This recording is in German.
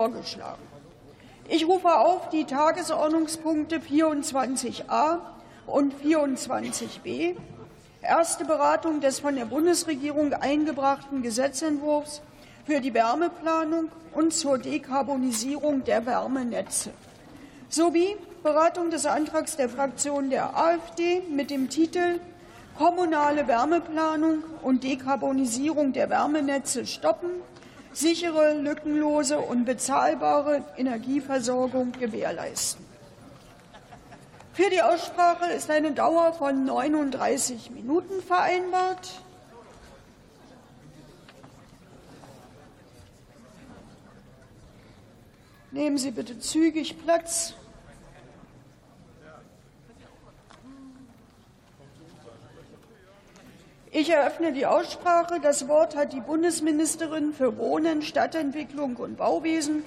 vorgeschlagen. Ich rufe auf die Tagesordnungspunkte 24a und 24b, erste Beratung des von der Bundesregierung eingebrachten Gesetzentwurfs für die Wärmeplanung und zur Dekarbonisierung der Wärmenetze sowie Beratung des Antrags der Fraktion der AfD mit dem Titel Kommunale Wärmeplanung und Dekarbonisierung der Wärmenetze stoppen, sichere, lückenlose und bezahlbare Energieversorgung gewährleisten. Für die Aussprache ist eine Dauer von 39 Minuten vereinbart. Nehmen Sie bitte zügig Platz. Ich eröffne die Aussprache. Das Wort hat die Bundesministerin für Wohnen, Stadtentwicklung und Bauwesen,